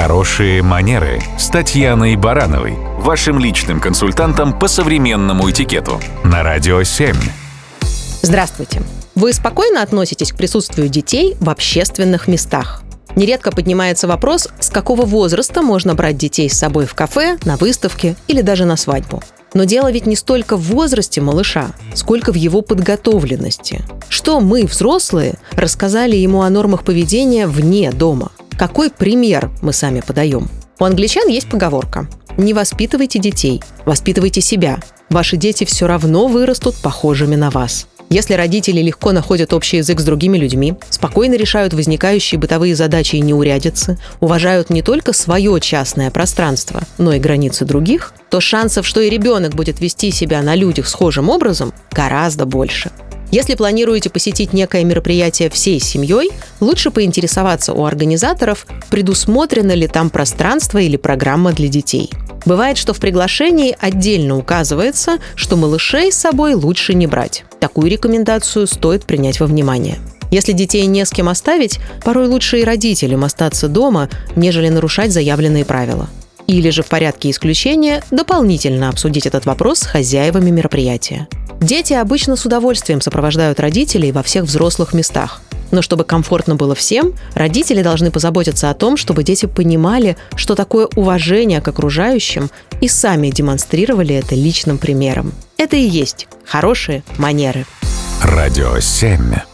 Хорошие манеры с Татьяной Барановой, вашим личным консультантом по современному этикету на Радио 7. Здравствуйте. Вы спокойно относитесь к присутствию детей в общественных местах? Нередко поднимается вопрос, с какого возраста можно брать детей с собой в кафе, на выставке или даже на свадьбу. Но дело ведь не столько в возрасте малыша, сколько в его подготовленности. Что мы, взрослые, рассказали ему о нормах поведения вне дома? Какой пример мы сами подаем? У англичан есть поговорка «Не воспитывайте детей, воспитывайте себя. Ваши дети все равно вырастут похожими на вас». Если родители легко находят общий язык с другими людьми, спокойно решают возникающие бытовые задачи и неурядицы, уважают не только свое частное пространство, но и границы других, то шансов, что и ребенок будет вести себя на людях схожим образом, гораздо больше. Если планируете посетить некое мероприятие всей семьей, лучше поинтересоваться у организаторов, предусмотрено ли там пространство или программа для детей. Бывает, что в приглашении отдельно указывается, что малышей с собой лучше не брать. Такую рекомендацию стоит принять во внимание. Если детей не с кем оставить, порой лучше и родителям остаться дома, нежели нарушать заявленные правила. Или же в порядке исключения дополнительно обсудить этот вопрос с хозяевами мероприятия. Дети обычно с удовольствием сопровождают родителей во всех взрослых местах. Но чтобы комфортно было всем, родители должны позаботиться о том, чтобы дети понимали, что такое уважение к окружающим и сами демонстрировали это личным примером. Это и есть хорошие манеры. Радио 7.